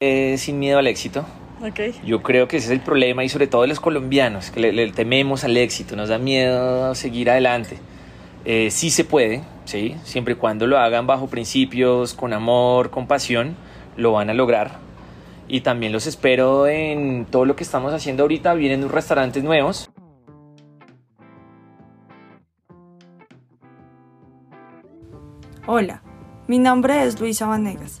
eh, sin miedo al éxito. Okay. Yo creo que ese es el problema y sobre todo de los colombianos, que le, le tememos al éxito, nos da miedo seguir adelante. Eh, sí se puede, ¿sí? siempre y cuando lo hagan bajo principios, con amor, con pasión, lo van a lograr. Y también los espero en todo lo que estamos haciendo ahorita. Vienen unos restaurantes nuevos. Hola, mi nombre es Luisa Vanegas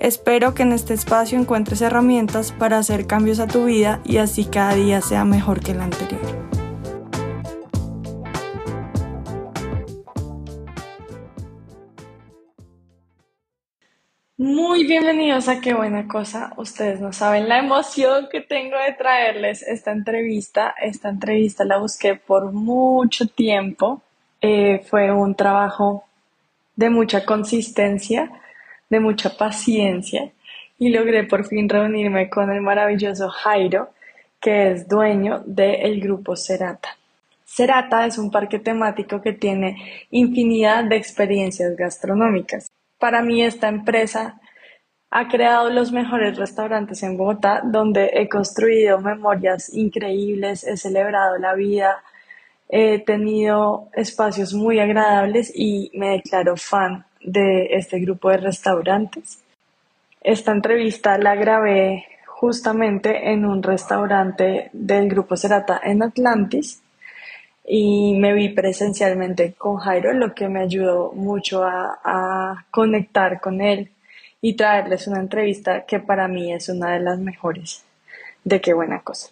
Espero que en este espacio encuentres herramientas para hacer cambios a tu vida y así cada día sea mejor que el anterior. Muy bienvenidos a Qué Buena Cosa. Ustedes no saben la emoción que tengo de traerles esta entrevista. Esta entrevista la busqué por mucho tiempo. Eh, fue un trabajo de mucha consistencia, de mucha paciencia y logré por fin reunirme con el maravilloso Jairo, que es dueño del grupo Cerata. Cerata es un parque temático que tiene infinidad de experiencias gastronómicas. Para mí esta empresa ha creado los mejores restaurantes en Bogotá, donde he construido memorias increíbles, he celebrado la vida, he tenido espacios muy agradables y me declaro fan de este grupo de restaurantes. Esta entrevista la grabé justamente en un restaurante del grupo Cerata en Atlantis y me vi presencialmente con Jairo, lo que me ayudó mucho a, conectar con él y traerles una entrevista que para mí es una de las mejores. De qué buena cosa.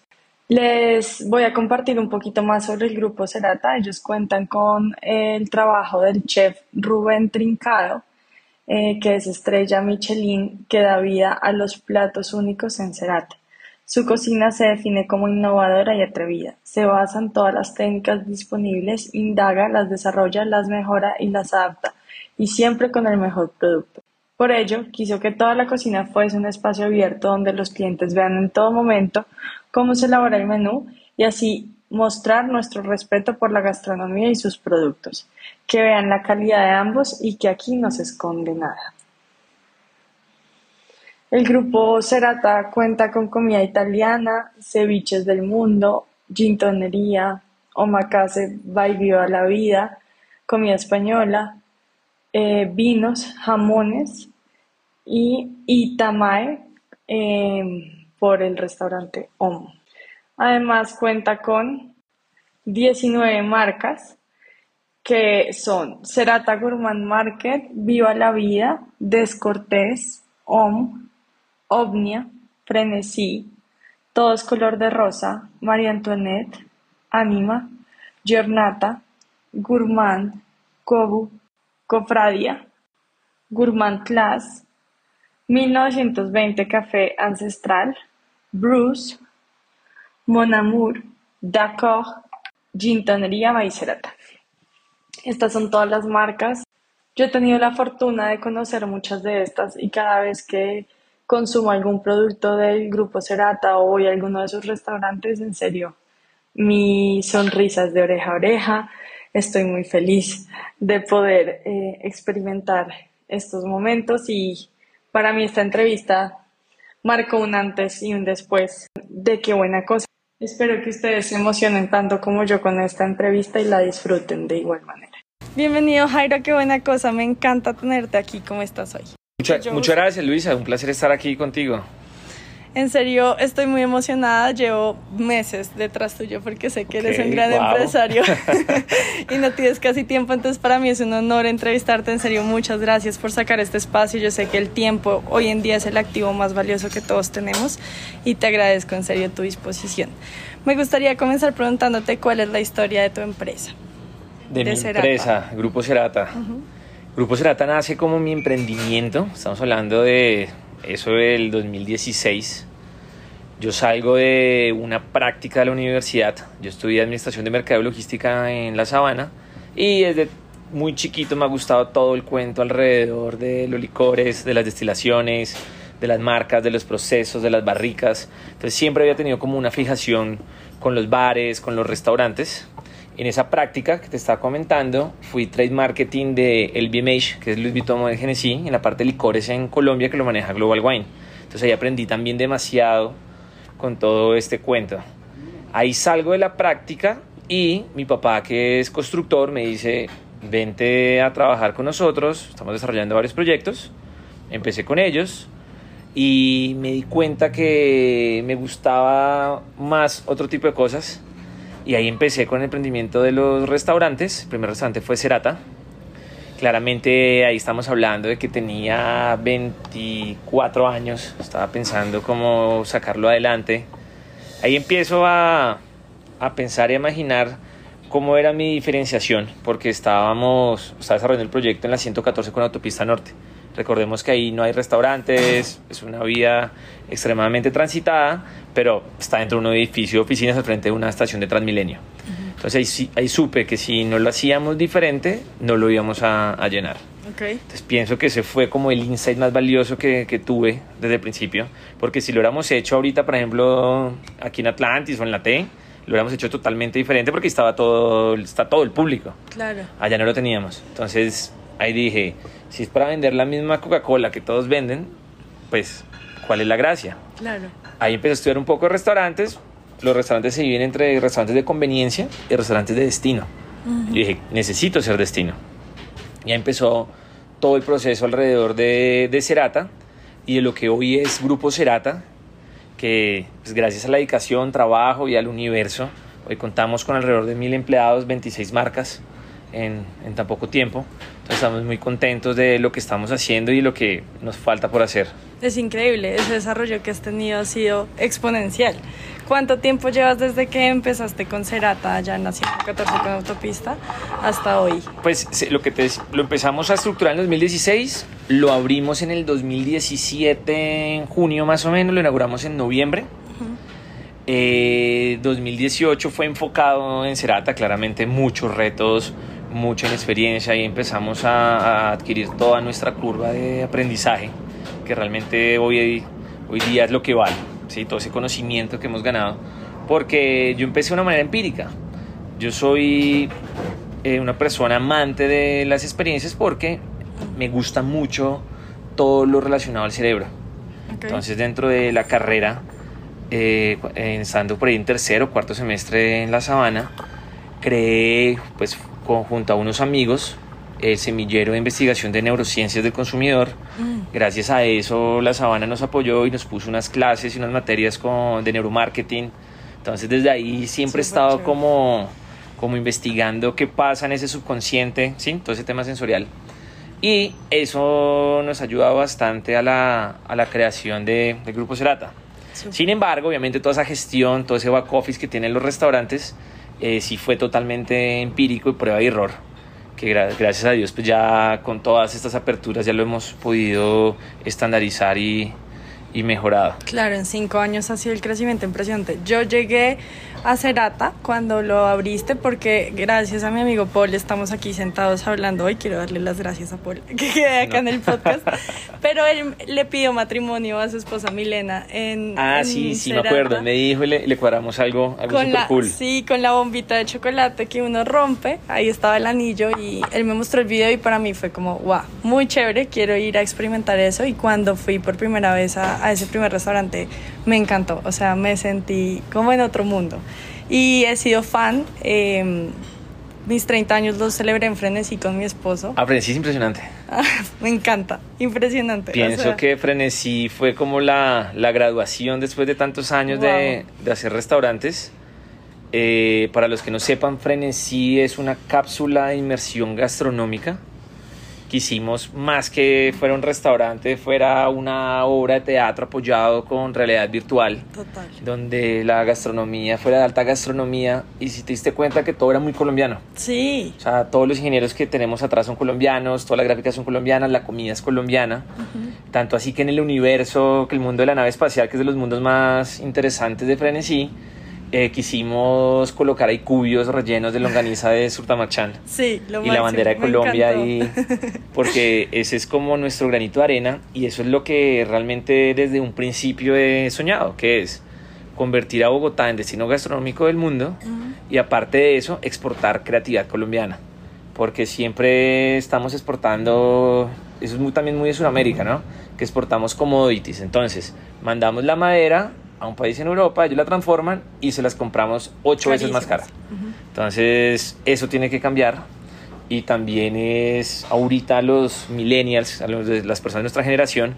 Les voy a compartir un poquito más sobre el grupo Cerata. Ellos cuentan con el trabajo del chef Rubén Trincado, eh, que es estrella Michelin que da vida a los platos únicos en Cerata. Su cocina se define como innovadora y atrevida. Se basa en todas las técnicas disponibles, indaga, las desarrolla, las mejora y las adapta, y siempre con el mejor producto. Por ello, quiso que toda la cocina fuese un espacio abierto donde los clientes vean en todo momento cómo se elabora el menú y así mostrar nuestro respeto por la gastronomía y sus productos, que vean la calidad de ambos y que aquí no se esconde nada. El grupo Cerata cuenta con comida italiana, ceviches del mundo, gintonería, omakase by Viva la Vida, comida española, eh, vinos, jamones y itamae eh, por el restaurante Om. Además cuenta con 19 marcas que son Cerata Gourmand Market, Viva la Vida, Descortés, Om, Ovnia, Frenesí, Todos color de rosa, María Antoinette, Anima, Giornata, Gourmand, Kobu, Cofradia, Gourmand Class, 1920 Café Ancestral, Bruce, Mon Amour, D'accord, Gintonería Baicerata. Estas son todas las marcas. Yo he tenido la fortuna de conocer muchas de estas y cada vez que consumo algún producto del grupo Cerata o voy a alguno de sus restaurantes, en serio, mi sonrisa de oreja a oreja. Estoy muy feliz de poder eh, experimentar estos momentos y para mí esta entrevista marcó un antes y un después de qué buena cosa. Espero que ustedes se emocionen tanto como yo con esta entrevista y la disfruten de igual manera. Bienvenido Jairo, qué buena cosa, me encanta tenerte aquí, ¿cómo estás hoy? muchas gracias Luisa, un placer estar aquí contigo. En serio, estoy muy emocionada. Llevo meses detrás tuyo porque sé que eres un gran empresario y no tienes casi tiempo. Entonces, para mí es un honor entrevistarte. En serio, muchas gracias por sacar este espacio. Yo sé que el tiempo hoy en día es el activo más valioso que todos tenemos y te agradezco en serio tu disposición. Me gustaría comenzar preguntándote cuál es la historia de tu empresa. De, mi empresa, Grupo Cerata. Grupo Cerata nace como mi emprendimiento, estamos hablando de eso del 2016. Yo salgo de una práctica de la universidad. Yo estudié Administración de Mercado y Logística en La Sabana y desde muy chiquito me ha gustado todo el cuento alrededor de los licores, de las destilaciones, de las marcas, de los procesos, de las barricas. Entonces siempre había tenido como una fijación con los bares, con los restaurantes. En esa práctica que te estaba comentando, fui trade marketing de LVMH, que es Louis Vuitton de Genesis, en la parte de licores en Colombia, que lo maneja Global Wine. Entonces ahí aprendí también demasiado con todo este cuento. Ahí salgo de la práctica y mi papá, que es constructor, me dice, vente a trabajar con nosotros, estamos desarrollando varios proyectos. Empecé con ellos y me di cuenta que me gustaba más otro tipo de cosas y ahí empecé con el emprendimiento de los restaurantes. El primer restaurante fue Cerata. Claramente ahí estamos hablando de que tenía 24 años, estaba pensando cómo sacarlo adelante. Ahí empiezo a, a pensar y a imaginar cómo era mi diferenciación, porque estábamos, estaba desarrollando el proyecto en la 114 con Autopista Norte. Recordemos que ahí no hay restaurantes, es una vía extremadamente transitada, pero está dentro de un edificio de oficinas al frente de una estación de Transmilenio. Entonces ahí, ahí, supe que si no lo hacíamos diferente, no lo íbamos a, a llenar. Okay. Entonces pienso que ese fue como el insight más valioso que, que, tuve desde el principio, porque si lo hubiéramos hecho ahorita, por ejemplo, aquí en Atlantis o en la T, lo hubiéramos hecho totalmente diferente porque estaba todo, está todo el público. Claro. Allá no lo teníamos. Entonces ahí dije, si es para vender la misma Coca-Cola que todos venden, pues, ¿cuál es la gracia? Claro. Ahí empecé a estudiar un poco de restaurantes. Los restaurantes se dividen entre restaurantes de conveniencia y restaurantes de destino. Uh -huh. Yo dije, necesito ser destino. Ya empezó todo el proceso alrededor de, de Cerata y de lo que hoy es Grupo Cerata, que pues, gracias a la dedicación, trabajo y al universo, hoy contamos con alrededor de mil empleados, 26 marcas en, en tan poco tiempo. Entonces estamos muy contentos de lo que estamos haciendo y lo que nos falta por hacer. Es increíble, ese desarrollo que has tenido ha sido exponencial. ¿Cuánto tiempo llevas desde que empezaste con Cerata allá en la 114 con autopista hasta hoy? Pues lo que te, lo empezamos a estructurar en 2016, lo abrimos en el 2017 en junio más o menos, lo inauguramos en noviembre. Uh -huh. eh, 2018 fue enfocado en Cerata, claramente muchos retos, mucha experiencia y empezamos a, a, adquirir toda nuestra curva de aprendizaje, que realmente hoy, hoy día es lo que vale, ¿sí? todo ese conocimiento que hemos ganado, porque yo empecé de una manera empírica. Yo soy eh, una persona amante de las experiencias porque me gusta mucho todo lo relacionado al cerebro. Okay. Entonces dentro de la carrera, eh, estando por ahí en tercero o cuarto semestre en la sabana, creé pues junto a unos amigos el semillero de investigación de neurociencias del consumidor. Mm. Gracias a eso la Sabana nos apoyó y nos puso unas clases y unas materias con, de neuromarketing. Entonces desde ahí siempre he estado chévere. como, como investigando qué pasa en ese subconsciente, ¿sí? todo ese tema sensorial. Y eso nos ayuda bastante a la, a la creación de, del Grupo Cerata. Sin embargo, obviamente toda esa gestión, todo ese back office que tienen los restaurantes, eh, sí fue totalmente empírico y prueba y error que gra gracias a Dios pues ya con todas estas aperturas ya lo hemos podido estandarizar y, y mejorado. Claro, en cinco años ha sido el crecimiento impresionante. Yo llegué a Cerata cuando lo abriste porque gracias a mi amigo Paul estamos aquí sentados hablando hoy. Quiero darle las gracias a Paul que quede acá en el podcast. Pero él le pidió matrimonio a su esposa Milena en Ah, en sí, sí, Cerata. me acuerdo. Me dijo y le, le cuadramos algo, algo con super la, cool. Sí, con la bombita de chocolate que uno rompe. Ahí estaba el anillo y él me mostró el video y para mí fue como, wow, muy chévere, quiero ir a experimentar eso. Y cuando fui por primera vez a, a ese primer restaurante, me encantó. O sea, me sentí como en otro mundo. Y he sido fan. Eh, mis 30 años los celebré en Frenesí con mi esposo. Ah, Frenesí es impresionante. me encanta, impresionante. Pienso o sea, que Frenesí fue como la, la graduación después de tantos años Wow. de, de hacer restaurantes. Eh, para los que no sepan, Frenesí es una cápsula de inmersión gastronómica quisimos más que fuera un restaurante, fuera una obra de teatro apoyado con realidad virtual, Total. donde la gastronomía fuera de alta gastronomía y si te diste cuenta que todo era muy colombiano. Sí. O sea, todos los ingenieros que tenemos atrás son colombianos, todas las gráficas son colombianas, la comida es colombiana. Tanto así que en el universo, que el mundo de la nave espacial, que es de los mundos más interesantes de Frenesí, eh, quisimos colocar ahí cubios rellenos de longaniza de Surtamachán Sí, lo y la bandera de Colombia ahí, porque ese es como nuestro granito de arena y eso es lo que realmente desde un principio he soñado, que es convertir a Bogotá en destino gastronómico del mundo y aparte de eso exportar creatividad colombiana, porque siempre estamos exportando, eso es muy, también muy de Sudamérica, ¿no? Que exportamos commodities, entonces mandamos la madera a un país en Europa, ellos la transforman y se las compramos ocho veces más cara. Entonces, eso tiene que cambiar. Y también es ahorita los millennials, a los de las personas de nuestra generación,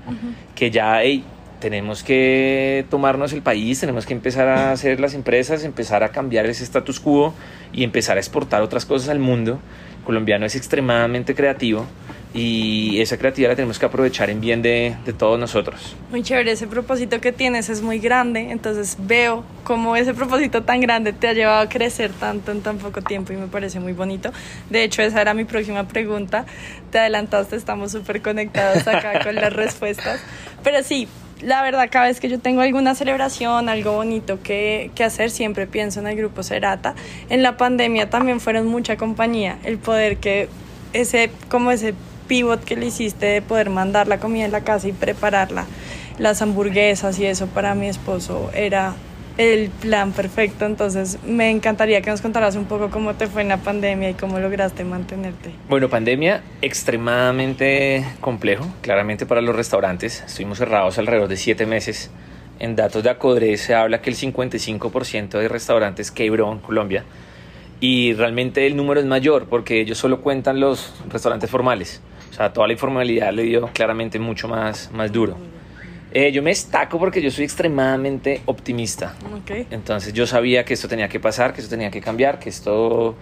que ya hey, tenemos que tomarnos el país, tenemos que empezar a hacer las empresas, empezar a cambiar ese status quo y empezar a exportar otras cosas al mundo. El colombiano es extremadamente creativo y esa creatividad la tenemos que aprovechar en bien de, de todos nosotros. Muy chévere, ese propósito que tienes es muy grande, entonces veo cómo ese propósito tan grande te ha llevado a crecer tanto en tan poco tiempo y me parece muy bonito. De hecho, esa era mi próxima pregunta. Te adelantaste, estamos súper conectados acá con las respuestas. Pero sí, la verdad, cada vez que yo tengo alguna celebración, algo bonito que, que hacer, siempre pienso en el grupo Cerata. En la pandemia también fueron mucha compañía, el poder que ese, como ese pivot que le hiciste de poder mandar la comida en la casa y prepararla, las hamburguesas y eso para mi esposo era el plan perfecto. Entonces me encantaría que nos contaras un poco cómo te fue en la pandemia y cómo lograste mantenerte. Bueno, pandemia extremadamente complejo, claramente para los restaurantes. Estuvimos cerrados alrededor de siete meses. En datos de Acodre se habla que el 55% de restaurantes quebró en Colombia. Y realmente el número es mayor porque ellos solo cuentan los restaurantes formales. Sea, toda la informalidad le dio claramente mucho más, más duro. Eh, yo me destaco porque yo soy extremadamente optimista. Ok. Entonces yo sabía que esto tenía que pasar, que esto tenía que cambiar, que esto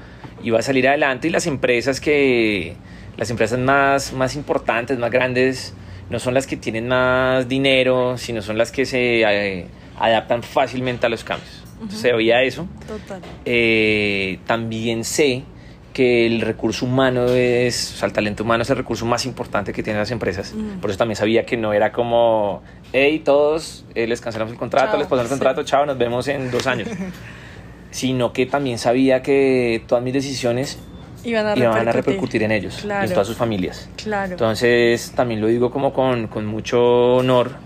iba a salir adelante y las empresas que las empresas más, más importantes, más grandes, no son las que tienen más dinero, sino son las que se eh, adaptan fácilmente a los cambios. Entonces se veía eso. Total. Eh, también sé que el recurso humano es, o sea, el talento humano es el recurso más importante que tienen las empresas. Mm. Por eso también sabía que no era como, hey, todos eh, les cancelamos el contrato, Chao, les pasamos el sí. contrato, chao, nos vemos en dos años. Sino que también sabía que todas mis decisiones Iban a iban a repercutir. repercutir en ellos, y Claro. en todas sus familias. Claro. Entonces también lo digo como con, con mucho honor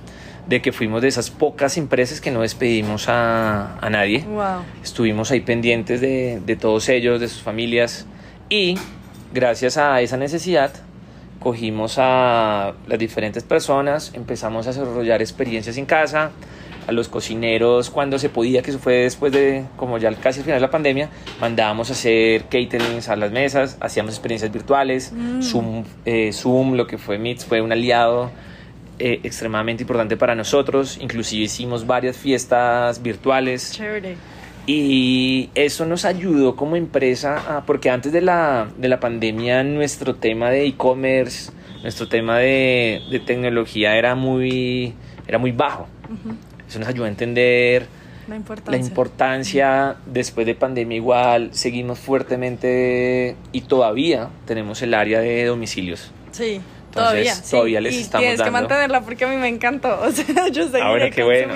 de que fuimos de esas pocas empresas que no despedimos a, a nadie. wow. Estuvimos ahí pendientes de, de todos ellos, de sus familias y gracias a esa necesidad cogimos a las diferentes personas, empezamos a desarrollar experiencias en casa, a los cocineros cuando se podía, que eso fue después de como ya casi al final de la pandemia, mandábamos a hacer caterings a las mesas, hacíamos experiencias virtuales, Mm. Zoom, eh, Zoom, lo que fue Meets, fue un aliado eh, extremadamente importante para nosotros, inclusive hicimos varias fiestas virtuales. Chévere. Y eso nos ayudó como empresa, a- porque antes de la, de la pandemia nuestro tema de e-commerce, nuestro tema de, de tecnología era muy, era muy bajo. Eso nos ayudó a entender La la importancia. importancia después de pandemia igual, seguimos fuertemente y todavía tenemos el área de domicilios. Sí, Entonces, todavía. sí. todavía les y estamos tienes que dando. mantenerla porque a mí me encantó. O sea, yo seguiré Ah, bueno, qué bueno.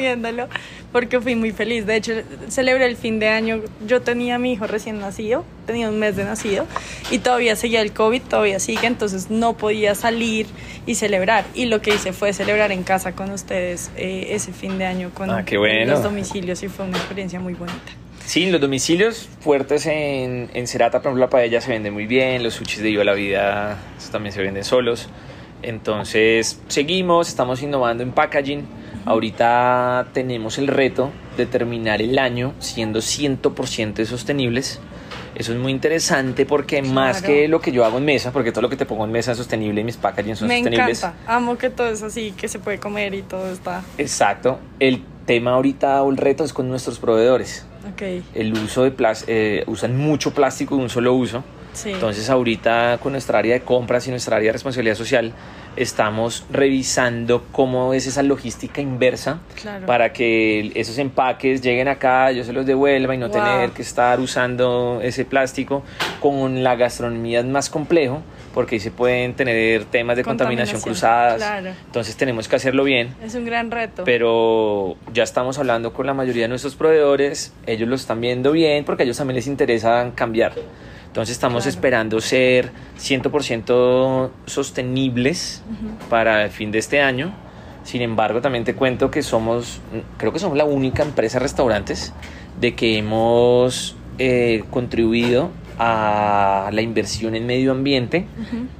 Porque fui muy feliz. De hecho, celebré el fin de año. Yo tenía a mi hijo recién nacido, tenía un mes de nacido y todavía seguía el COVID, todavía sigue, entonces no podía salir y celebrar. Y lo que hice fue celebrar en casa con ustedes eh, ese fin de año con Ah, bueno. los domicilios y fue una experiencia muy bonita. Sí, los domicilios fuertes en, en Cerata, por ejemplo, la paella se vende muy bien, los sushis de Viva la Vida también se venden solos. Entonces, seguimos, estamos innovando en packaging. Ahorita tenemos el reto de terminar el año siendo 100% sostenibles. Eso es muy interesante porque más que lo que yo hago en mesa, porque todo lo que te pongo en mesa es sostenible y mis packaging son Me sostenibles. encanta. Amo que todo es así, que se puede comer y todo está. Exacto. El tema ahorita o el reto es con nuestros proveedores. Ok. el uso de plástico, usan mucho plástico de un solo uso Sí. Entonces ahorita con nuestra área de compras y nuestra área de responsabilidad social estamos revisando cómo es esa logística inversa Claro. para que esos empaques lleguen acá, yo se los devuelva y no Wow. tener que estar usando ese plástico. Con la gastronomía es más complejo porque ahí se pueden tener temas de contaminación, Contaminación, cruzadas. claro. Entonces tenemos que hacerlo bien. Es un gran reto. Pero ya estamos hablando con la mayoría de nuestros proveedores, ellos lo están viendo bien porque a ellos también les interesa cambiar. Entonces estamos Claro. esperando ser 100% sostenibles para el fin de este año. Sin embargo, también te cuento que somos, creo que somos la única empresa de restaurantes de que hemos eh, contribuido a la inversión en medio ambiente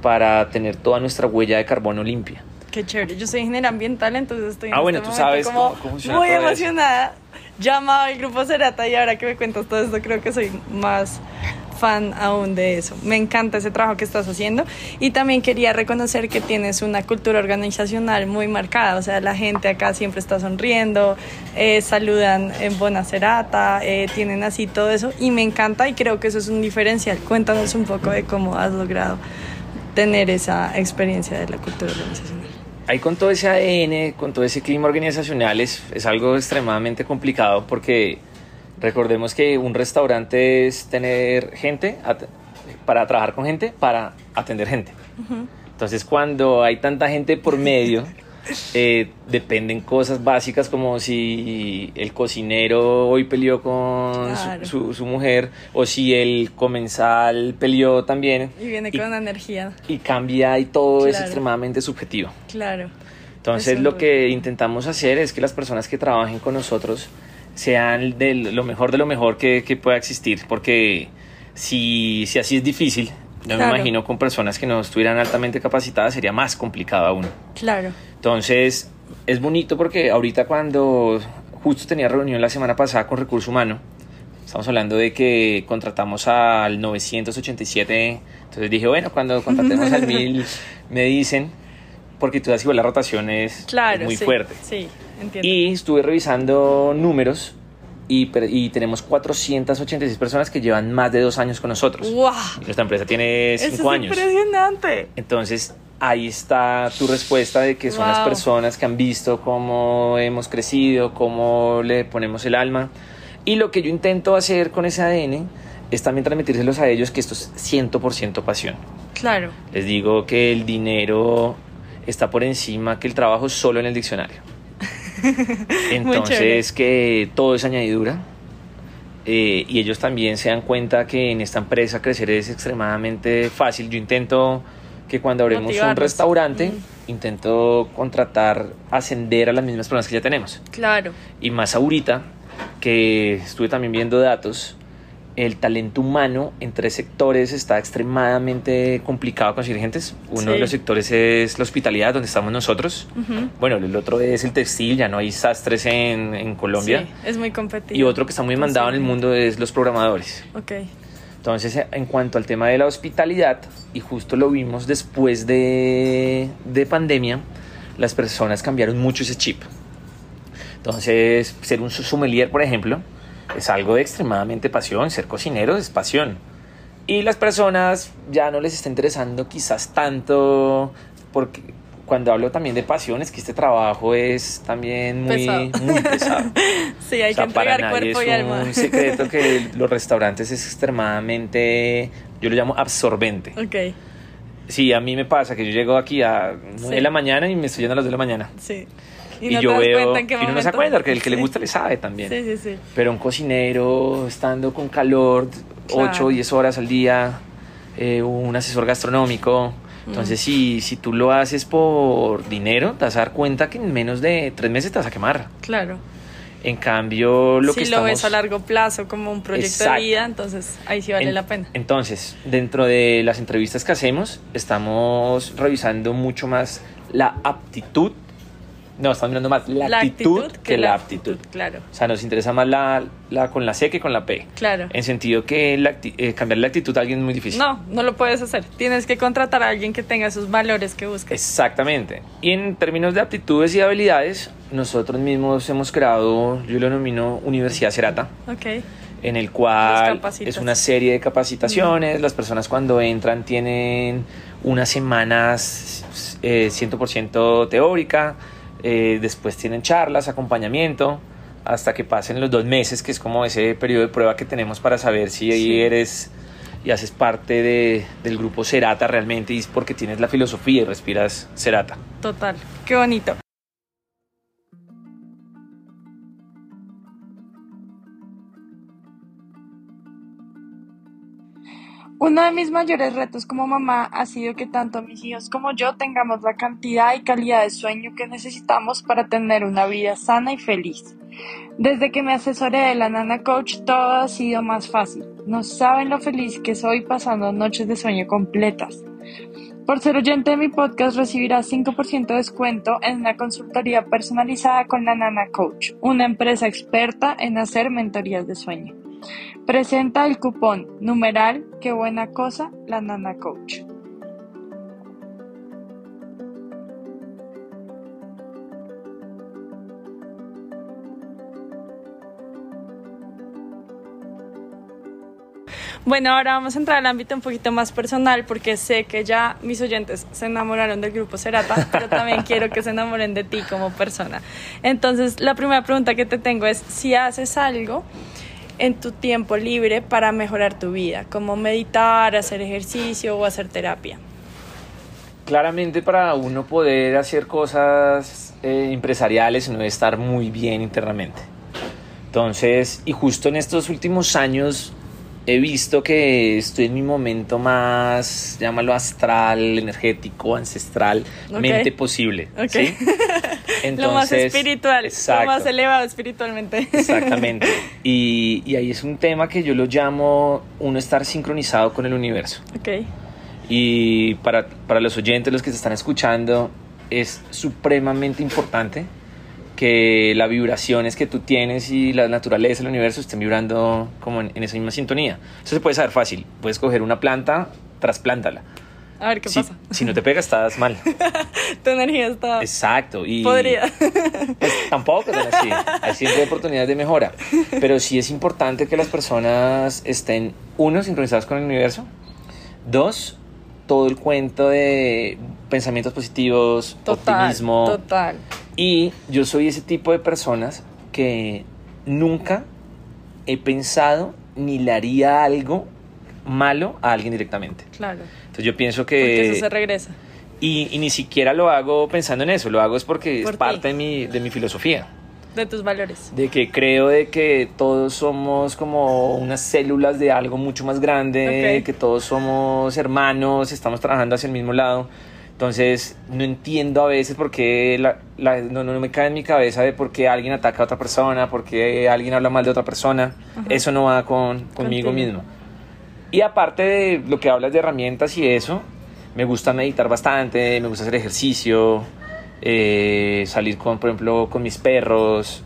para tener toda nuestra huella de carbono limpia. Qué chévere. Yo soy ingeniera ambiental, entonces estoy en Ah, bueno, este tú sabes como cómo- cómo muy todo eso. emocionada. Llamaba al grupo Cerata y ahora que me cuentas todo esto, creo que soy más fan aún de eso. Me encanta ese trabajo que estás haciendo y también quería reconocer que tienes una cultura organizacional muy marcada, o sea, la gente acá siempre está sonriendo, eh, saludan en Bona Cerata, eh, tienen así todo eso y me encanta y creo que eso es un diferencial. Cuéntanos un poco de cómo has logrado tener esa experiencia de la cultura organizacional. Ahí con todo ese ADN, con todo ese clima organizacional es, es algo extremadamente complicado porque recordemos que un restaurante es tener gente para trabajar con gente, para atender gente. Entonces cuando hay tanta gente por medio, eh, dependen cosas básicas como si el cocinero hoy peleó con su- Claro. su, su mujer o si el comensal peleó también Y viene con una energía, y cambia y todo es extremadamente subjetivo. claro. Entonces Eso lo que intentamos hacer es que las personas que trabajen con nosotros sean de lo mejor de lo mejor que, que pueda existir, porque si, si así es difícil, yo Claro. me imagino con personas que no estuvieran altamente capacitadas sería más complicado aún. Claro. Entonces es bonito porque ahorita cuando justo tenía reunión la semana pasada con Recurso Humano, estamos hablando de que contratamos al 987, entonces dije, bueno, cuando contratemos al 1000 me dicen, porque tú que igual la rotación es Claro. muy sí, fuerte. Sí, entiendo. Y estuve revisando números y, y tenemos 486 personas que llevan más de dos años con nosotros. ¡Wow! Y Nuestra empresa tiene Eso cinco es años. impresionante. Entonces, ahí está tu respuesta de que son las Wow. personas que han visto cómo hemos crecido, cómo le ponemos el alma. Y lo que yo intento hacer con ese ADN es también transmitírselos a ellos que esto es 100% pasión. Claro. Les digo que el dinero está por encima que el trabajo solo en el diccionario. Entonces, que todo es añadidura. eh, y ellos también se dan cuenta que en esta empresa crecer es extremadamente fácil. Yo intento que cuando abrimos un restaurante, Mm. intento contratar, ascender a las mismas personas que ya tenemos. Claro. Y más ahorita, que estuve también viendo datos, el talento humano en tres sectores está extremadamente complicado conseguir gentes. Uno Sí. de los sectores es la hospitalidad, donde estamos nosotros. Bueno, el otro es el textil, ya no hay sastres en, en Colombia. Sí, es muy competitivo. Y otro que está muy mandado en el mundo es los programadores. Ok. Entonces, en cuanto al tema de la hospitalidad, y justo lo vimos después de, de pandemia, las personas cambiaron mucho ese chip. Entonces, ser un sommelier, por ejemplo, es algo de extremadamente pasión. Ser cocinero es pasión. Y las personas ya no les está interesando quizás tanto, porque cuando hablo también de pasión, es que este trabajo es también muy Pesado. muy pesado. Sí, hay O sea, que para nadie cuerpo y alma. un secreto que los restaurantes es extremadamente, yo lo llamo absorbente. ok, Sí, a mí me pasa que yo llego aquí a 9 Sí. de la mañana y me estoy yendo a las 2 de la mañana. sí. Y, no yo das veo, cuenta en qué y uno no se acuerda, porque el que le Sí. gusta le sabe también. Sí, sí, sí. Pero un cocinero estando con calor, Claro. 8 o 10 horas al día, eh, un asesor gastronómico. Mm. Entonces, si, si tú lo haces por dinero, te vas a dar cuenta que en menos de 3 meses te vas a quemar. Claro. En cambio, lo si que lo ves a largo plazo como un proyecto Exacto. de vida, entonces ahí sí vale En- la pena. Entonces, dentro de las entrevistas que hacemos, estamos revisando mucho más la aptitud. No, estamos mirando más la, actitud, que, la aptitud. Claro, O sea, nos interesa más la, la con la C que con la P. claro. En sentido que la eh, cambiar la actitud a alguien es muy difícil. No, no lo puedes hacer. Tienes que contratar a alguien que tenga esos valores que busques. Exactamente. Y en términos de aptitudes y habilidades, nosotros mismos hemos creado, yo lo denomino Universidad Cerata. Ok, en el cual es una serie de capacitaciones. Las personas cuando entran tienen unas semanas 100% eh, teórica, eh, después tienen charlas, acompañamiento, hasta que pasen los dos meses, que es como ese periodo de prueba que tenemos para saber si eres y haces parte de, del grupo Cerata realmente y es porque tienes la filosofía y respiras Cerata. Total, qué bonito. Uno de mis mayores retos como mamá ha sido que tanto mis hijos como yo tengamos la cantidad y calidad de sueño que necesitamos para tener una vida sana y feliz. Desde que me asesoré de la Nana Coach todo ha sido más fácil. No saben lo feliz que soy pasando noches de sueño completas. Por ser oyente de mi podcast recibirás 5% de descuento en una consultoría personalizada con la Nana Coach, una empresa experta en hacer mentorías de sueño. Presenta el cupón numeral Qué buena cosa la Nana Coach. Bueno, ahora vamos a entrar al ámbito un poquito más personal porque sé que ya mis oyentes se enamoraron del grupo Serata, pero también quiero que se enamoren de ti como persona. Entonces, la primera pregunta que te tengo es si haces algo en tu tiempo libre para mejorar tu vida, como meditar, hacer ejercicio o hacer terapia. Claramente para uno poder hacer cosas eh, empresariales uno debe estar muy bien internamente. Entonces, y justo en estos últimos años he visto que estoy en mi momento más, llámalo astral, energético, ancestral, mente posible. ¿sí? lo más espiritual, lo más elevado espiritualmente. Exactamente. Y, y, ahí es un tema que yo lo llamo uno estar sincronizado con el universo. Okay. Y para, para los oyentes, los que se están escuchando, es supremamente importante que las vibraciones que tú tienes y la naturaleza, el universo estén vibrando como en, esa misma sintonía. Eso se puede saber fácil. Puedes coger una planta, trasplántala. A ver qué pasa. Si no te pegas, estás mal. tu energía está. Exacto. Y Podría. Pues, tampoco es así. Hay siempre oportunidades de mejora. Pero sí es importante que las personas estén, uno, sincronizadas con el universo. Dos, todo el cuento de pensamientos positivos, optimismo. Total. Y yo soy ese tipo de personas que nunca he pensado ni le haría algo malo a alguien directamente. Claro. Entonces yo pienso que... Porque eso se regresa. Y, y ni siquiera lo hago pensando en eso, lo hago es porque es parte de mi, de mi filosofía. De tus valores. De que creo de que todos somos como unas células de algo mucho más grande, que todos somos hermanos, estamos trabajando hacia el mismo lado. Entonces, no entiendo a veces por qué la, no, no, me cae en mi cabeza de por qué alguien ataca a otra persona, por qué alguien habla mal de otra persona. Eso no va con, conmigo mismo. Y aparte de lo que hablas de herramientas y eso, me gusta meditar bastante, me gusta hacer ejercicio, eh, salir con, por ejemplo, con mis perros,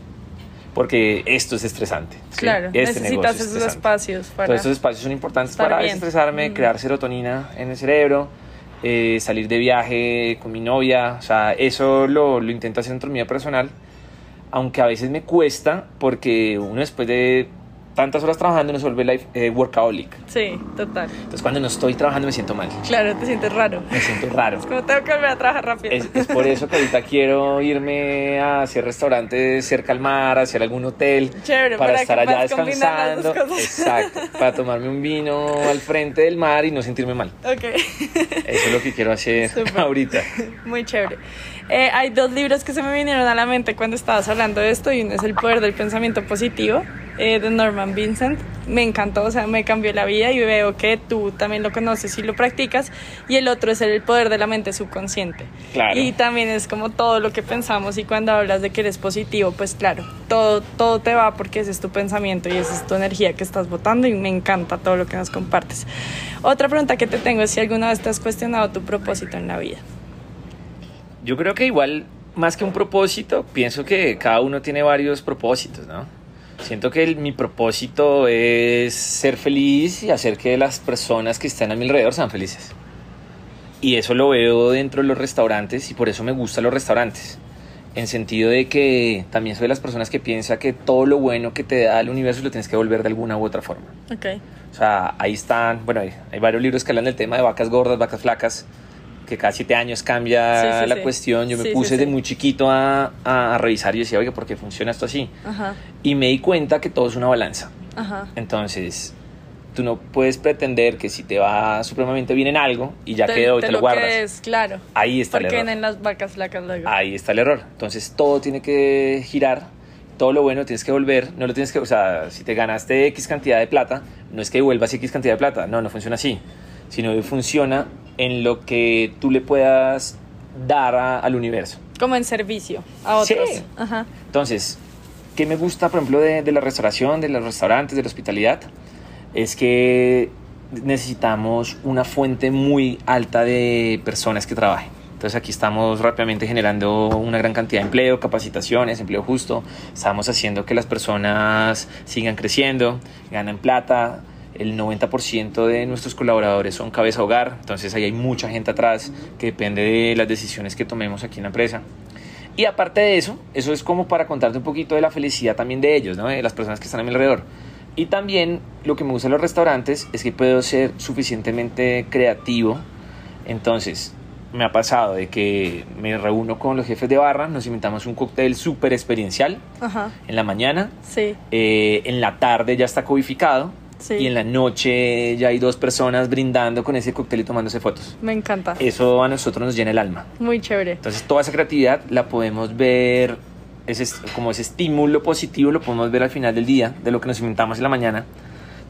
porque esto es estresante. Claro, este necesitas esos espacios para... Todos estos espacios son importantes para desestresarme, crear serotonina en el cerebro eh, salir de viaje con mi novia, o sea, eso lo, lo intento hacer dentro de mi vida personal, aunque a veces me cuesta porque uno después de tantas horas trabajando nos vuelve life, eh, workaholic. Sí, total. Entonces cuando no estoy trabajando me siento mal. Claro, te sientes raro. Me siento raro. Es como tengo que volver a trabajar rápido. Es, es por eso que ahorita quiero irme a hacer restaurantes cerca al mar, hacia algún hotel. Chévere, para, estar allá descansando. Exacto. Para tomarme un vino al frente del mar y no sentirme mal. Ok. Eso es lo que quiero hacer ahorita. Muy chévere. Eh, hay dos libros que se me vinieron a la mente cuando estabas hablando de esto y uno es El poder del pensamiento positivo eh, de Norman Vincent. Me encantó, o sea, me cambió la vida y veo que tú también lo conoces y lo practicas. Y el otro es El poder de la mente subconsciente. Claro. Y también es como todo lo que pensamos y cuando hablas de que eres positivo, pues claro, todo, todo te va porque ese es tu pensamiento y esa es tu energía que estás votando y me encanta todo lo que nos compartes. Otra pregunta que te tengo es si alguna vez te has cuestionado tu propósito en la vida. Yo creo que igual, más que un propósito, pienso que cada uno tiene varios propósitos, ¿no? Siento que mi propósito es ser feliz y hacer que las personas que están a mi alrededor sean felices. Y eso lo veo dentro de los restaurantes y por eso me gustan los restaurantes. en sentido de que también soy de las personas que piensa que todo lo bueno que te da el universo lo tienes que devolver de alguna u otra forma. Ok. O sea, ahí están, bueno, hay, hay varios libros que hablan del tema de vacas gordas, vacas flacas, que cada siete años cambia Sí, sí, la sí. cuestión. Yo me puse sí. de muy chiquito a, revisar y decía, oiga, ¿por qué funciona esto así? Ajá. Y me di cuenta que todo es una balanza. Ajá. Entonces, tú no puedes pretender que si te va supremamente bien en algo y ya Te- quedó y te, lo guardas. quedes, claro. Ahí está el error. en las vacas flacas luego. Ahí está el error. Entonces todo tiene que girar, todo lo bueno tienes que volver, no lo tienes que, o sea, si te ganaste X cantidad de plata, no es que devuelvas X cantidad de plata, no, no funciona así, sino que funciona en lo que tú le puedas dar a- al universo. Como en servicio a otros. Sí. Ajá. Entonces, ¿qué me gusta, por ejemplo, de, de la restauración, de los restaurantes, de la hospitalidad? Es que necesitamos una fuente muy alta de personas que trabajen. Entonces aquí estamos rápidamente generando una gran cantidad de empleo, capacitaciones, empleo justo. Estamos haciendo que las personas sigan creciendo, ganan plata. El 90% de nuestros colaboradores son cabeza hogar. Entonces ahí hay mucha gente atrás que depende de las decisiones que tomemos aquí en la empresa. Y aparte de eso, eso es como para contarte un poquito de la felicidad también de ellos, ¿no? de las personas que están a mi alrededor. Y también lo que me gusta de los restaurantes es que puedo ser suficientemente creativo. Entonces, me ha pasado de que me reúno con los jefes de barra, nos inventamos un cóctel súper experiencial Ajá. en la mañana, Sí. eh, en la tarde ya está codificado Sí. y en la noche ya hay dos personas brindando con ese cóctel y tomándose fotos. Me encanta. Eso a nosotros nos llena el alma. Muy chévere. Entonces toda esa creatividad la podemos ver, ese, como ese estímulo positivo lo podemos ver al final del día, de lo que nos inventamos en la mañana.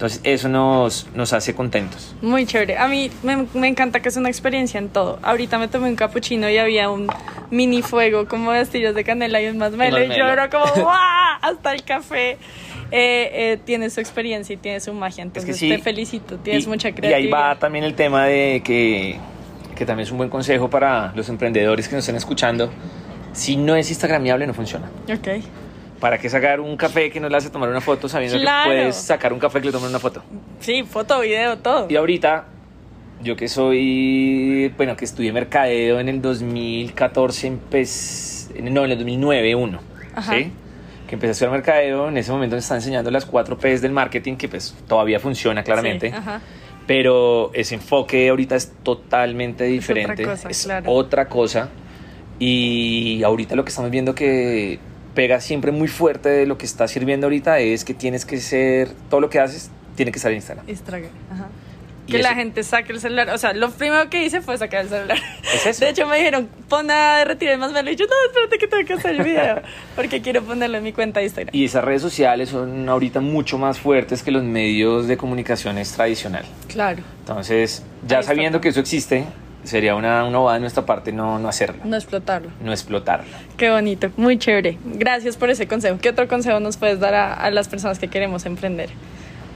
Entonces eso nos, nos hace contentos. Muy chévere. A mí me, me encanta que es una experiencia en todo. Ahorita me tomé un capuchino y había un mini fuego como de astillas de canela y un masmelo. Y yo era como ¡guau! Hasta el café. Eh, eh, tiene su experiencia y tiene su magia. Entonces sí. te felicito. Tienes y, mucha y creatividad. ahí va también el tema de que, que también es un buen consejo para los emprendedores que nos estén escuchando. Si no es instagramiable no funciona. Ok. ¿Para qué sacar un café que no le hace tomar una foto sabiendo Claro. que puedes sacar un café que le tomen una foto? Sí, foto, video, todo. Y ahorita, yo que soy, bueno, que estudié mercadeo en el 2014, empecé, no, en el 2009, uno, Ajá. ¿sí? Que empecé a estudiar mercadeo, en ese momento me están enseñando las cuatro P's del marketing, que pues todavía funciona claramente, Sí, ajá. pero ese enfoque ahorita es totalmente otra diferente, cosa, es claro. otra cosa, y ahorita lo que estamos viendo que pega siempre muy fuerte de lo que está sirviendo ahorita es que tienes que ser, todo lo que haces tiene que estar en Instagram. Instagram, ajá. Y Que la gente saque el celular. O sea, lo primero que hice fue sacar el celular. Es eso. De hecho, me dijeron, pon a derretir el masmelo. Y yo, no, espérate que tengo que hacer el video. Porque quiero ponerlo en mi cuenta de Instagram. Y esas redes sociales son ahorita mucho más fuertes que los medios de comunicaciones tradicional. Claro, Entonces, ya sabiendo que eso existe, sería una, una bobada de nuestra parte no, no hacerlo, no explotarlo. no explotarlo. Qué bonito, muy chévere. Gracias por ese consejo. ¿Qué otro consejo nos puedes dar a, a las personas que queremos emprender?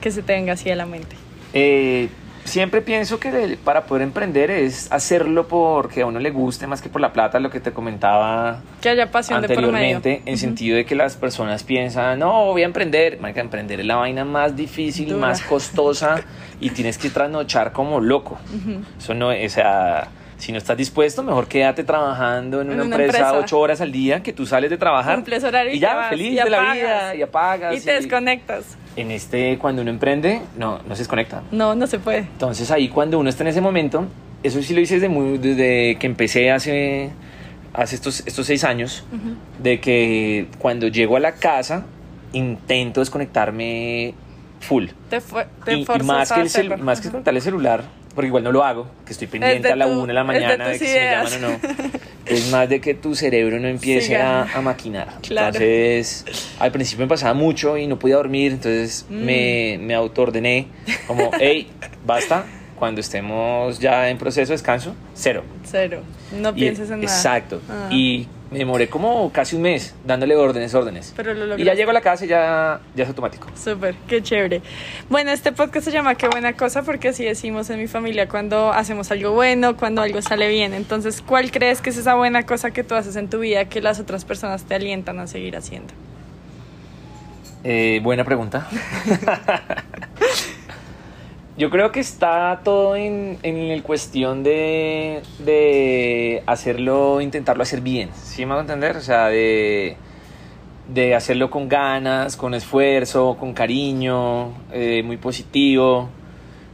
Que se te venga así a la mente. Eh, siempre pienso que para poder emprender es hacerlo porque a uno le guste más que por la plata, lo que te comentaba Que haya pasión de por medio. anteriormente, en sentido de que las personas piensan, no, voy a emprender. Marica, emprender es la vaina más difícil, Dura. más costosa y tienes que trasnochar como loco. Eso no o sea, si no estás dispuesto, mejor quédate trabajando en En una, empresa, empresa. ocho horas al día, que tú sales de trabajar Cumples horario y y ya, vas, feliz y de la vida y apagas. Y te desconectas. En este, cuando uno emprende, no, no se desconecta. No, no se puede. Entonces ahí cuando uno está en ese momento, eso sí lo hice desde, muy, desde que empecé hace, hace estos, estos seis años, de que cuando llego a la casa intento desconectarme full. Te, fue, te Y, y más, a que el más que contarle el celular, porque igual no lo hago, que estoy pendiente de a la tu- una de la de mañana de, tus que si me llaman o no. Es más de que tu cerebro no empiece a, a maquinar. Claro. Entonces, al principio me pasaba mucho y no podía dormir, entonces Mm. me, me autoordené como, hey, basta, cuando estemos ya en proceso de descanso, cero. Cero. No Y- pienses en nada. Exacto. Ah. Y me demoré como casi un mes dándole órdenes, órdenes. Pero lo y ya llego a la casa y ya, ya es automático. Súper, qué chévere. Bueno, este podcast se llama Qué buena cosa porque así decimos en mi familia cuando hacemos algo bueno, cuando algo sale bien. Entonces, ¿cuál crees que es esa buena cosa que tú haces en tu vida que las otras personas te alientan a seguir haciendo? Eh, buena pregunta. Yo creo que está todo en, en el cuestión de, de hacerlo, intentarlo hacer bien, ¿sí me hago entender? O sea, de, de hacerlo con ganas, con esfuerzo, con cariño, eh, muy positivo,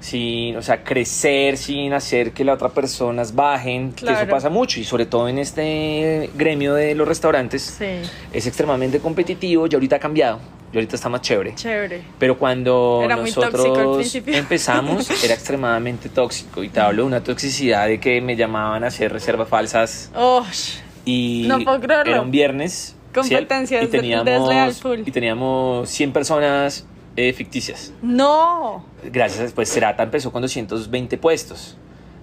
sin, o sea, crecer sin hacer que las otras personas bajen, que eso pasa mucho y sobre todo en este gremio de los restaurantes Sí, es extremadamente competitivo y ahorita ha cambiado, y ahorita está más chévere. chévere. Pero cuando Era nosotros empezamos era extremadamente tóxico y te hablo de una toxicidad de que me llamaban a hacer reservas falsas Oh, y No puedo creerlo. era un viernes Competencia ¿sí? y teníamos desleal full. y teníamos 100 personas eh, ficticias. no. Gracias, pues Serata empezó con 220 puestos.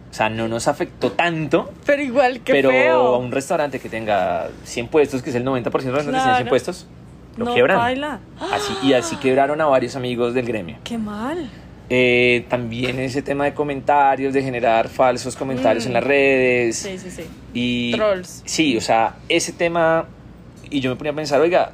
O sea, no nos afectó tanto, Pero igual, qué pero feo. a un restaurante que tenga 100 puestos, que es el 90% de los restaurantes que tienen 100 Claro. puestos, lo no, quiebran. baila. Así, y así quebraron a varios amigos del gremio. Qué mal. Eh, también ese tema de comentarios, de generar falsos comentarios Mm. en las redes. Sí, sí, sí. Y, Trolls. Sí, o sea, ese tema. Y yo me ponía a pensar, oiga,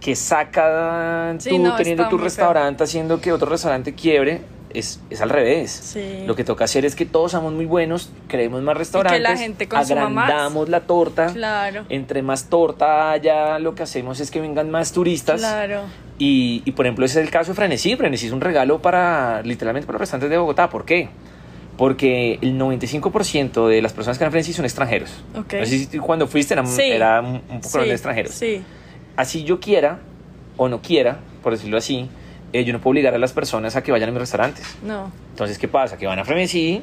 que saca Sí, tú no, teniendo tu restaurante haciendo que otro restaurante quiebre? Es, es al revés. Sí. Lo que toca hacer es que todos somos muy buenos, creemos más restaurantes, la gente consuma más. agrandamos la torta. Claro. Entre más torta haya, lo que hacemos es que vengan más turistas. Claro. Y, y, por ejemplo, ese es el caso de Frenesí. Frenesí es un regalo para, literalmente, para los restaurantes de Bogotá. ¿Por qué? Porque el 95% de las personas que van a Frenesí son extranjeros. Ok. No sé si cuando fuiste era, Sí. era un un poco Sí, de extranjeros. Sí. Así yo quiera o no quiera, por decirlo así, eh, yo no puedo obligar a las personas a que vayan a mis restaurantes. No. Entonces, ¿qué pasa? Que van a Frenesí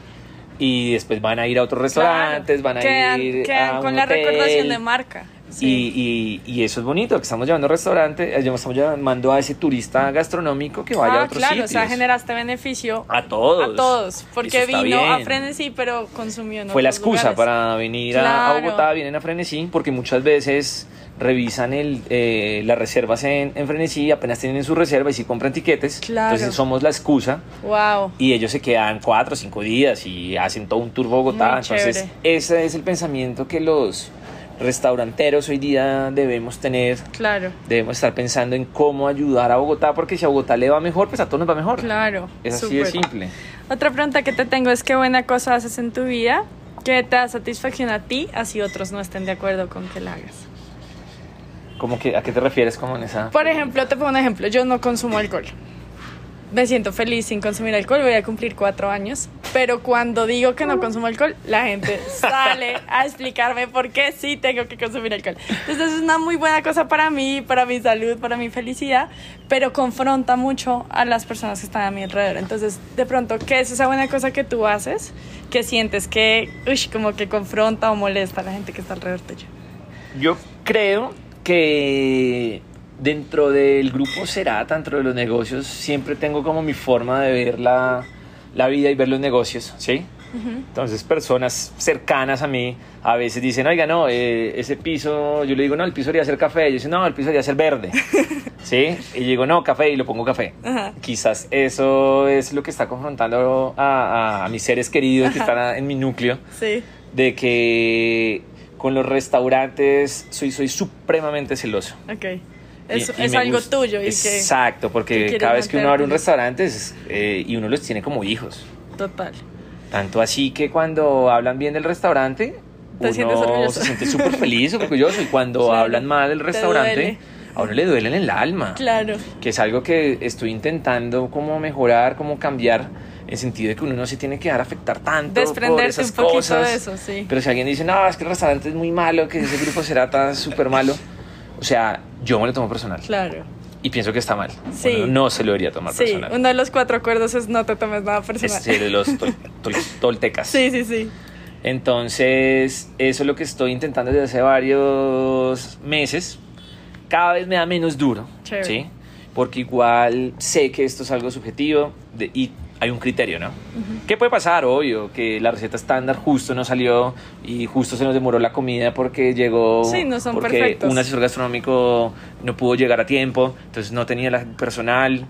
y después van a ir a otros restaurantes, van a quedan, ir quedan a con un la hotel. recordación de marca. Sí. Y, y, y eso es bonito, que estamos llevando restaurante, eh, estamos llamando a ese turista gastronómico que vaya a ah, otros claro, sitios. o sea, generaste beneficio a todos. a todos, porque vino a. Frenesí, pero consumió en Fue la excusa lugares. para venir a- a. Bogotá, vienen a Frenesí, porque muchas veces revisan el, eh, las reservas en, en Frenesí, apenas tienen su reserva y si compran tiquetes, Claro. entonces somos la excusa Wow. y ellos se quedan cuatro o cinco días y hacen todo un tour Bogotá. Muy Entonces, chévere. ese es el pensamiento que los restauranteros hoy día debemos tener Claro, debemos estar pensando en cómo ayudar a Bogotá, porque si a Bogotá le va mejor, pues a todos nos va mejor. claro. Es así de simple. Otra pregunta que te tengo es qué buena cosa haces en tu vida que te da satisfacción a ti, así otros no estén de acuerdo con que la hagas. ¿Cómo que, ¿A qué te refieres como en esa? Por ejemplo, te pongo un ejemplo, yo no consumo alcohol. Me siento feliz sin consumir alcohol, voy a cumplir cuatro años, pero cuando digo que no consumo alcohol, la gente sale a explicarme por qué sí tengo que consumir alcohol. Entonces es una muy buena cosa para mí, para mi salud, para mi felicidad, pero confronta mucho a las personas que están a mi alrededor. Entonces, de pronto, ¿qué es esa buena cosa que tú haces que sientes que, uy, como que confronta o molesta a la gente que está alrededor tuyo? Yo creo que dentro del grupo Serata, dentro de los negocios, siempre tengo como mi forma de ver la, la vida y ver los negocios, ¿sí? Entonces, personas cercanas a mí a veces dicen, oiga, no, eh, ese piso, yo le digo, no, el piso debería ser café. Yo dice, no, el piso debería ser verde. ¿Sí? Y digo, no, café, y lo pongo café. Quizás eso es lo que está confrontando a, a- a mis seres queridos que están en mi núcleo, Sí. de que con los restaurantes soy, soy supremamente celoso. Ok. Y- Es, y es me algo gusta- tuyo. Y Exacto, que porque cada vez que uno abre un restaurante es, eh, y uno los tiene como hijos. total. Tanto así que cuando hablan bien del restaurante, Te uno se siente súper feliz, orgulloso. Y cuando Claro, hablan mal del te restaurante, a uno le duele en el alma. Claro. Que es algo que estoy intentando como mejorar, como cambiar, en sentido de que uno no se tiene que dejar afectar tanto por Desprenderte esas un poquito cosas. de eso, sí. Pero si alguien dice, no, es que el restaurante es muy malo, que ese grupo será tan súper malo, o sea, yo me lo tomo personal. Claro. Y pienso que está mal. Sí. Uno no se lo debería tomar Sí, personal. uno de los cuatro acuerdos es no te tomes nada personal. Es de los tol- tol- toltecas. Sí, sí, sí. Entonces, eso es lo que estoy intentando desde hace varios meses. Cada vez me da menos duro, Chévere. ¿sí? Porque igual sé que esto es algo subjetivo de- y hay un criterio, ¿no? ¿Qué puede pasar? Obvio, que la receta estándar justo no salió y justo se nos demoró la comida porque llegó... Sí, no son porque perfectos. un asesor gastronómico no pudo llegar a tiempo, entonces no tenía la personal.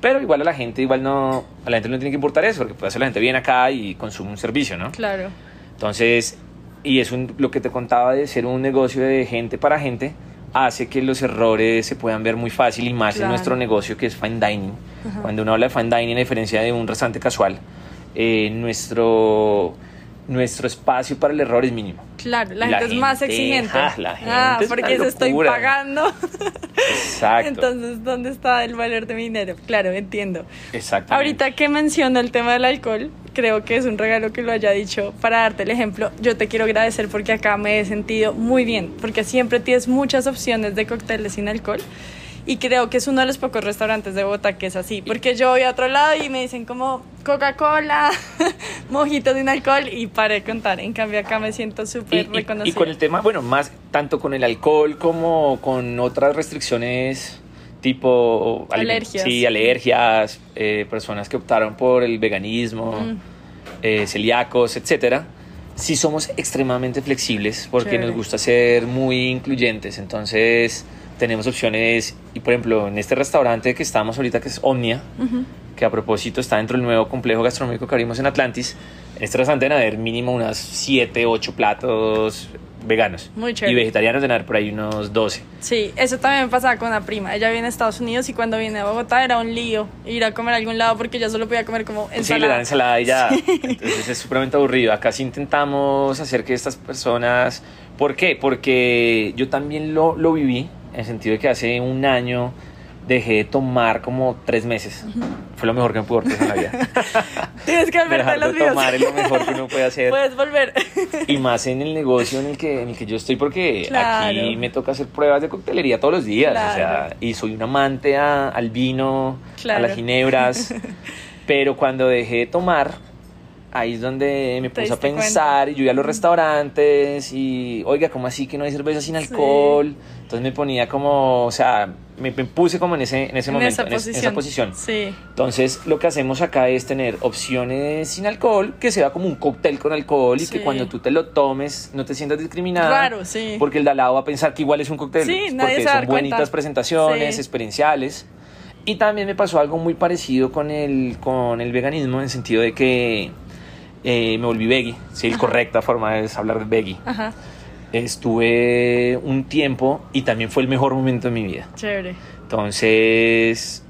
Pero igual a la gente, igual no... A la gente no tiene que importar eso, porque puede ser la gente viene acá y consume un servicio, ¿no? Claro. Entonces, y es un- lo que te contaba de ser un negocio de gente para gente, hace que los errores se puedan ver muy fácil y más en nuestro negocio que es fine dining. Cuando uno habla de fine dining, a diferencia de un restaurante casual, eh, nuestro, nuestro espacio para el error es mínimo. Claro, la, La gente es más gente, exigente. ah, la gente ah, es porque se estoy pagando. Exacto. Entonces, ¿dónde está el valor de mi dinero? Claro, entiendo. Exactamente. Ahorita que menciono el tema del alcohol, creo que es un regalo que lo haya dicho para darte el ejemplo. Yo te quiero agradecer porque acá me he sentido muy bien, porque siempre tienes muchas opciones de cócteles sin alcohol. Y creo que es uno de los pocos restaurantes de Bogotá que es así. Porque yo voy a otro lado y me dicen como Coca-Cola, mojito sin alcohol y paré de contar. En cambio acá me siento súper reconocida. y con el tema, bueno, más tanto con el alcohol como con otras restricciones tipo Alergias. Sí, alergias, eh, personas que optaron por el veganismo, Mm. eh, celíacos, etcétera. Sí somos extremadamente flexibles porque Chévere. nos gusta ser muy incluyentes. Entonces tenemos opciones y por ejemplo en este restaurante que estamos ahorita que es Omnia, Ujú. que a propósito está dentro del nuevo complejo gastronómico que abrimos en Atlantis. En este restaurante deben haber mínimo unas 7, 8 platos veganos. Muy Y chévere. vegetarianos deben haber por ahí unos 12. Sí, eso también pasaba con una prima. Ella viene a Estados Unidos y cuando viene a Bogotá era un lío ir a comer a algún lado porque ella solo podía comer como Sí, le ensalada. dan ensalada y ya. Entonces es supremamente aburrido. Acá sí intentamos hacer que estas personas... ¿Por qué? Porque yo también lo, lo viví, en el sentido de que hace un año dejé de tomar como tres meses. Fue lo mejor que me pudo pasado en la vida. Tienes que volverte a los de tomar es lo mejor que uno puede hacer. Puedes volver. Y más en el negocio en el que, en el que yo estoy, porque Claro. aquí me toca hacer pruebas de coctelería todos los días. Claro. O sea, y soy un amante a- al vino, a Claro. las ginebras. pero cuando dejé de tomar, ahí es donde me puse a pensar. Y yo iba a los restaurantes y, oiga, ¿cómo así que no hay cerveza sin Sí. alcohol? Entonces me ponía como, o sea, me, me puse como en ese, en ese en momento, esa en es- en esa posición. Sí. Entonces, lo que hacemos acá es tener opciones sin alcohol, que sea como un cóctel con alcohol y Sí. que cuando tú te lo tomes no te sientas discriminada. Raro, sí. Porque el de al lado va a pensar que igual es un cóctel. Sí, nadie porque se va a son dar buenitas cuenta. presentaciones, experienciales. Y también me pasó algo muy parecido con el, con el veganismo, en el sentido de que eh, me volví veggie. Sí, la correcta forma es hablar de veggie. Ajá. Estuve un tiempo y también fue el mejor momento de mi vida. Chévere. Entonces,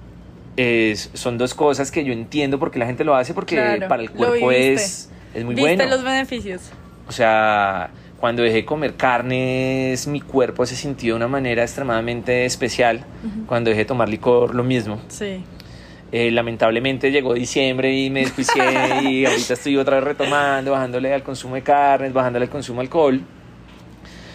es- son dos cosas que yo entiendo porque la gente lo hace porque Claro, para el cuerpo es, es muy ¿Viste bueno. los beneficios? O sea, cuando dejé de comer carnes, mi cuerpo se sintió de una manera extremadamente especial. Cuando dejé de tomar licor, lo mismo. Sí. Eh, lamentablemente llegó diciembre y me desjuicié y ahorita estoy otra vez retomando, bajándole al consumo de carnes, bajándole al consumo de alcohol.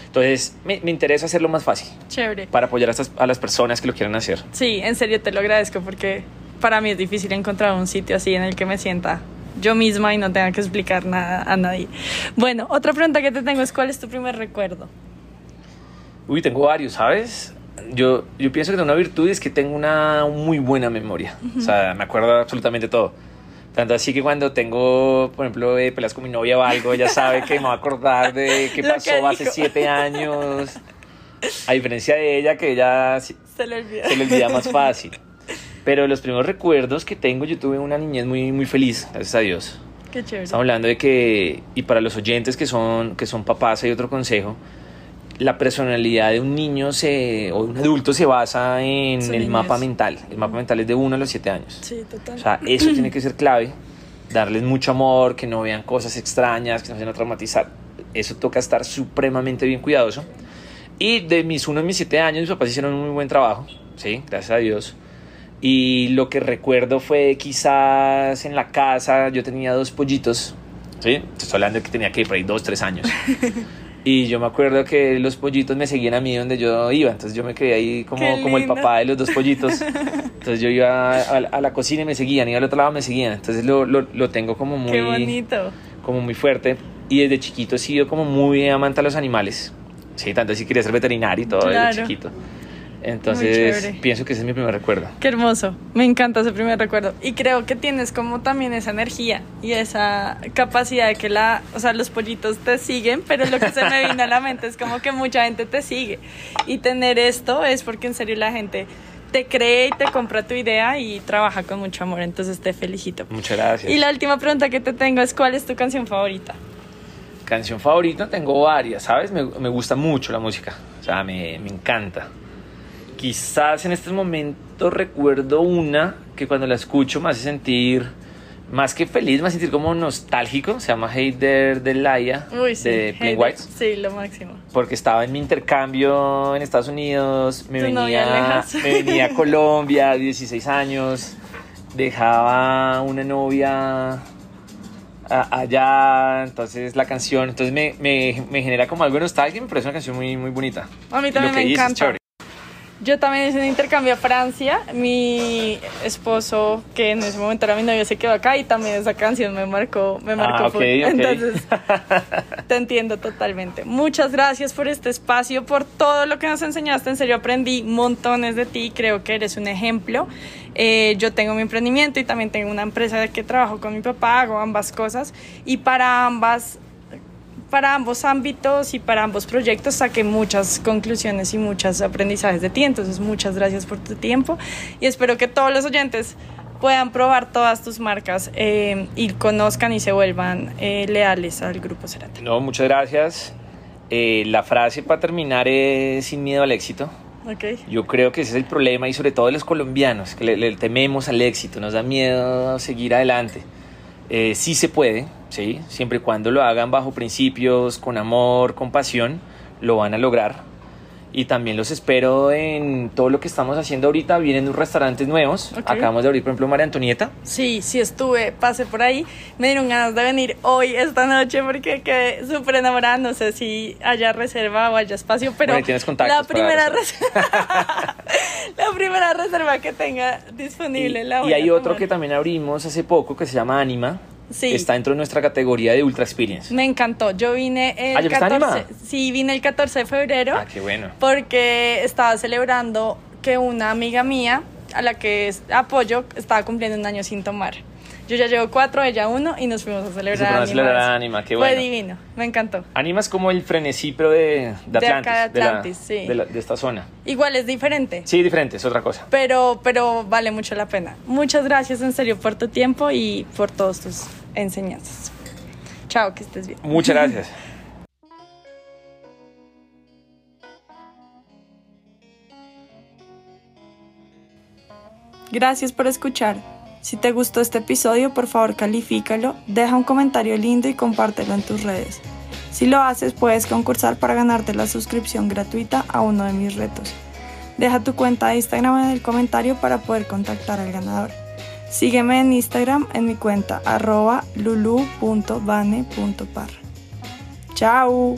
Entonces, me, me interesa hacerlo más fácil Chévere. para apoyar a, estas- a las personas que lo quieran hacer. Sí, en serio te lo agradezco porque para mí es difícil encontrar un sitio así en el que me sienta yo misma y no tenga que explicar nada a nadie. Bueno, otra pregunta que te tengo es ¿cuál es tu primer recuerdo? Uy, tengo varios, ¿sabes? Yo, yo pienso que tengo una virtud y es que tengo una muy buena memoria. O sea, me acuerdo absolutamente todo. Tanto así que cuando tengo, por ejemplo, eh, peleas con mi novia o algo, ella sabe que me va a acordar de qué Lo que pasó hace siete años. A diferencia de ella, que ella Se le olvidó. se le olvida más fácil. Pero los primeros recuerdos que tengo, yo tuve una niñez muy, muy feliz, gracias a Dios. Qué chévere. Estamos hablando de que, y para los oyentes que son, que son papás, hay otro consejo. La personalidad de un niño se, o de un adulto se basa en el mapa mental. El mapa mental es de 1 a los 7 años. Sí, total. O sea, eso tiene que ser clave. Darles mucho amor, que no vean cosas extrañas, que no se vayan a traumatizar. Eso toca estar supremamente bien cuidadoso. Y de mis 1 a mis 7 años, mis papás hicieron un muy buen trabajo. Sí, gracias a Dios. Y lo que recuerdo fue quizás en la casa, yo tenía dos pollitos. Sí, estoy hablando de que tenía que ir por ahí 2, 3 años. Y yo me acuerdo que los pollitos me seguían a mí donde yo iba, entonces yo me quedé ahí como, como el papá de los dos pollitos. Entonces yo iba a, a la cocina y me seguían, iba al otro lado me seguían. Entonces lo, lo, lo tengo como muy, Qué bonito. como muy fuerte. Y desde chiquito he sido como muy amante a los animales. Sí, tanto así quería ser veterinario y todo Claro. desde chiquito. Entonces pienso que ese es mi primer recuerdo. Qué hermoso, me encanta ese primer recuerdo. Y creo que tienes como también esa energía y esa capacidad de que la, o sea, los pollitos te siguen, pero lo que se me vino a la mente es como que mucha gente te sigue. Y tener esto es porque en serio la gente te cree y te compra tu idea y trabaja con mucho amor, entonces te felicito. Muchas gracias. Y la última pregunta que te tengo es ¿cuál es tu canción favorita? Canción favorita tengo varias, ¿sabes? Me, me gusta mucho la música. O sea, me, me encanta. Quizás en este momento recuerdo una que cuando la escucho me hace sentir más que feliz, me hace sentir como nostálgico. Se llama Hater de Laia Uy, sí. de Plain Hater, White. Sí, lo máximo. Porque estaba en mi intercambio en Estados Unidos, me venía, me venía a Colombia, 16 años, dejaba una novia allá, entonces la canción, entonces me, me, me genera como algo y me parece una canción muy, muy bonita. A mí también lo que me es encanta. Yo también hice un intercambio a Francia. Mi esposo, que en ese momento era mi novio, se quedó acá y también esa canción me marcó, me marcó. Ah, ok, full. ok. Entonces, te entiendo totalmente. Muchas gracias por este espacio, por todo lo que nos enseñaste. En serio, aprendí montones de ti. Creo que eres un ejemplo. Eh, yo tengo mi emprendimiento y también tengo una empresa que trabajo con mi papá, hago ambas cosas. Y para ambas para ambos ámbitos y para ambos proyectos saqué muchas conclusiones y muchos aprendizajes de ti. Entonces, muchas gracias por tu tiempo y espero que todos los oyentes puedan probar todas tus marcas eh, y conozcan y se vuelvan eh, leales al Grupo Cerati. No, muchas gracias. Eh, la frase para terminar es sin miedo al éxito. Ok. Yo creo que ese es el problema y sobre todo los colombianos, que le, le tememos al éxito, nos da miedo seguir adelante. Eh, sí se puede, ¿sí? siempre y cuando lo hagan bajo principios, con amor, con pasión, lo van a lograr. Y también los espero en todo lo que estamos haciendo ahorita. Vienen unos restaurantes nuevos. Acabamos de abrir, por ejemplo, María Antonieta. Sí, sí estuve, pasé por ahí. Me dieron ganas de venir hoy, esta noche, porque quedé súper enamorada. No sé si haya reserva o haya espacio, pero Bueno, tienes la primera reserva, la primera reserva que tenga disponible Y, la y a hay otro que también abrimos hace poco que se llama Anima. Sí. Está dentro de nuestra categoría de Ultra Experience. Me encantó. Yo vine el Ah, ¿ya está 14. animada? Sí, vine el 14 de febrero Ah, qué bueno. porque estaba celebrando que una amiga mía, a la que apoyo, estaba cumpliendo un año sin tomar. Yo ya llevo cuatro, ella uno, y nos fuimos a celebrar. a Anima. qué Fue bueno. divino, me encantó. Anima es como el frenesí, pero de, de De Atlantis. acá de la- Atlantis, sí. de la- de esta zona. Igual es diferente, Sí, diferente, es otra cosa. pero, pero vale mucho la pena. Muchas gracias en serio por tu tiempo y por todas tus enseñanzas. Chao, que estés bien. Muchas gracias. Gracias por escuchar. Si te gustó este episodio, por favor califícalo, deja un comentario lindo y compártelo en tus redes. Si lo haces, puedes concursar para ganarte la suscripción gratuita a uno de mis retos. Deja tu cuenta de Instagram en el comentario para poder contactar al ganador. Sígueme en Instagram en mi cuenta arroba lulu.bane.par. ¡Chao!